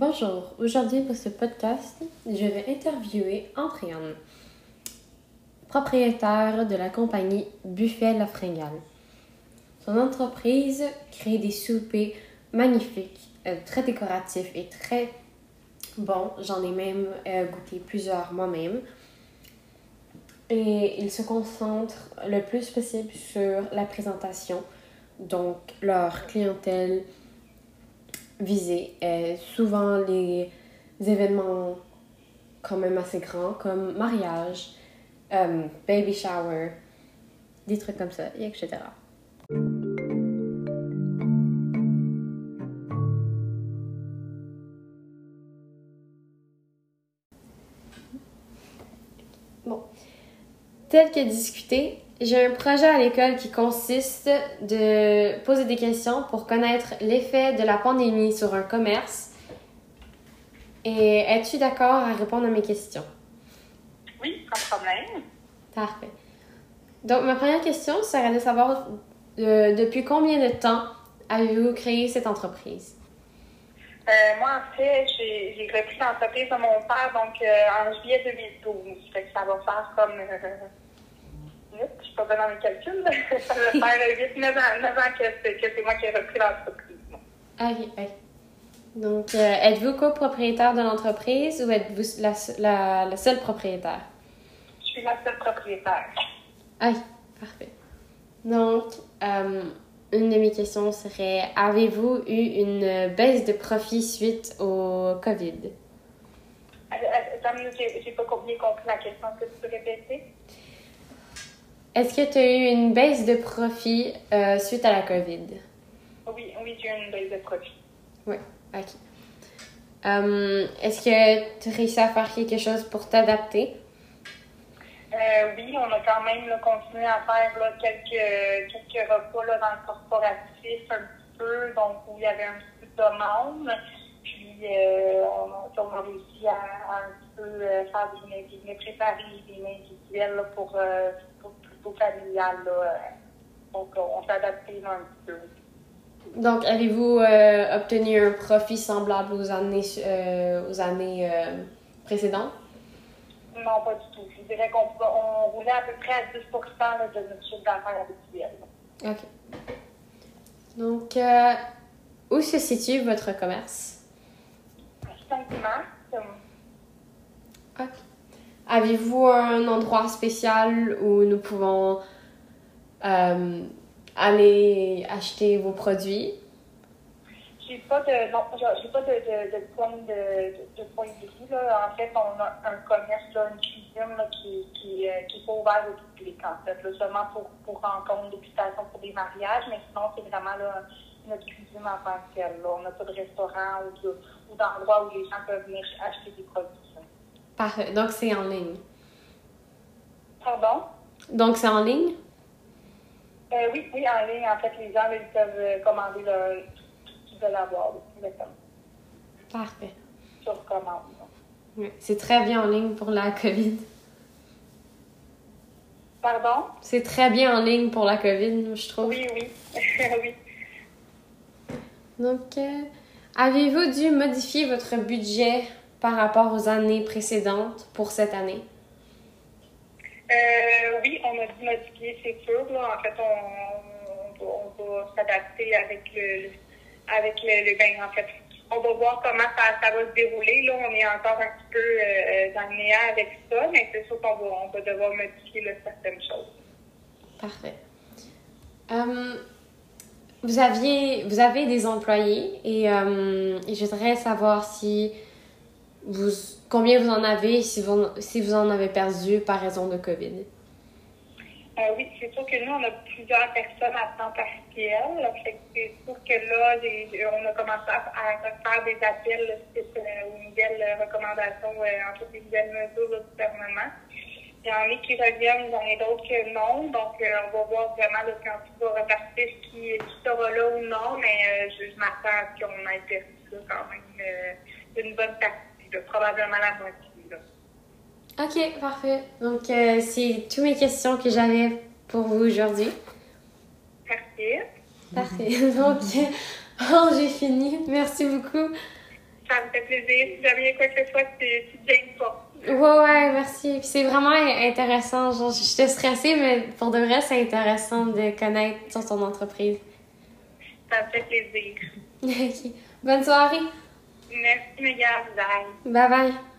Bonjour, aujourd'hui pour ce podcast, je vais interviewer Andréane, propriétaire de la compagnie Buffet La Fringale. Son entreprise crée des soupers magnifiques, euh, très décoratifs et très bons. J'en ai même euh, goûté plusieurs moi-même. Et ils se concentrent le plus possible sur la présentation, donc leur clientèle visée est souvent les événements quand même assez grands comme mariage, euh, baby shower, des trucs comme ça, etc. Bon. Tel que discuté, j'ai un projet à l'école qui consiste de poser des questions pour connaître l'effet de la pandémie sur un commerce. Et es-tu d'accord à répondre à mes questions? Oui, sans problème. Parfait. Donc, ma première question serait de savoir euh, depuis combien de temps avez-vous créé cette entreprise? Euh, moi, en fait, j'ai repris l'entreprise de mon père donc euh, en juillet 2012. Fait que ça va faire comme. Je suis pas bonne dans mes calculs. ça va faire 8, 9 ans, 9 ans que c'est moi qui ai repris l'entreprise. Ok, ok. Donc, euh, êtes-vous copropriétaire de l'entreprise ou êtes-vous la, la, la seule propriétaire? Je suis la seule propriétaire. Ah, parfait. Donc, euh, une de mes questions serait avez-vous eu une baisse de profit suite au COVID? Euh, Attends, j'ai j'ai pas bien compris la question. Est-ce que tu peux répéter? Est-ce que tu as eu une baisse de profit euh, suite à la COVID? Oui, oui, j'ai eu une baisse de profit. Oui, ok. Euh, Est-ce que tu réussis à faire quelque chose pour t'adapter? Euh, oui, on a quand même là, continué à faire là, quelques, quelques repas là, dans le corporatif un petit peu, donc où il y avait un petit peu de demande. Puis euh, on, a, on a réussi à, à un petit peu faire des mets, des mets préparés, des mets individuels pour, pour plutôt familial. Là. euh. Donc on s'est adapté là, un petit peu. Donc, avez-vous euh, obtenu un profit semblable aux années, euh, aux années euh, précédentes? Non, pas du tout. Je dirais qu'on on roulait à peu près à 10 là, de notre chiffre d'affaires habituel. Ok. Donc, où se situe votre commerce? À Saint-Dimanche, Ok. Avez-vous un endroit spécial où nous pouvons euh, aller acheter vos produits? J'ai pas de non, j'ai pas de, de, point de, de, point de vue. Là. En fait, on a un commerce, là, une cuisine là, qui, qui, euh, qui est pas ouverte au public, en fait. Là, seulement pour, pour rencontres, pour des mariages, mais sinon, c'est vraiment là, notre cuisine en tant que. On n'a pas de restaurant ou de- ou d'endroit où les gens peuvent venir acheter des produits. Donc, c'est en ligne. Pardon? Donc, c'est en ligne? Euh, oui, oui, en ligne, en fait, les gens ils peuvent euh, commander là, tout ce qu'ils veulent avoir. là, exactement. Parfait. Sur commande. Oui. C'est très bien en ligne pour la COVID. Pardon? C'est très bien en ligne pour la COVID, je trouve. Oui, oui. oui. Donc, euh, avez-vous dû modifier votre budget? Par rapport aux années précédentes pour cette année? Euh, oui, on a dû modifier, c'est sûr. Là. En fait, on, on va, on va s'adapter avec le, avec le, le ben, en fait, on va voir comment ça, ça va se dérouler. Là, on est encore un petit peu euh, dans le néant avec ça, mais c'est sûr qu'on va, on va devoir modifier là, certaines choses. Parfait. Euh, vous, aviez, vous avez des employés et, euh, et je voudrais savoir si vous, combien vous en avez, si vous, si vous en avez perdu par raison de COVID? Euh, oui, c'est sûr que nous, on a plusieurs personnes à temps partiel. Fait c'est sûr que là, on a commencé à, faire des appels suite euh, aux nouvelles euh, recommandations, euh, entre les nouvelles mesures du gouvernement. Il y en a qui reviennent, il y en a d'autres que non. Donc, on va voir vraiment là, quand tout va repartir qui, sera là ou non. Mais je, m'attends à ce qu'on ait perdu là, quand même une bonne partie, probablement la moitié. Là. Ok, parfait. Donc, euh, c'est toutes mes questions que j'avais pour vous aujourd'hui. Parfait. Parfait. Donc, oh, j'ai fini. Merci beaucoup. Ça me fait plaisir. Si jamais quoi que ce soit, tu gênes pas. Ouais, ouais, merci. Puis c'est vraiment intéressant. Genre, j'étais stressée, mais pour de vrai, c'est intéressant de connaître sur ton entreprise. Ça me fait plaisir. ok. Bonne soirée. Merci, mes gars. Bye. Bye bye.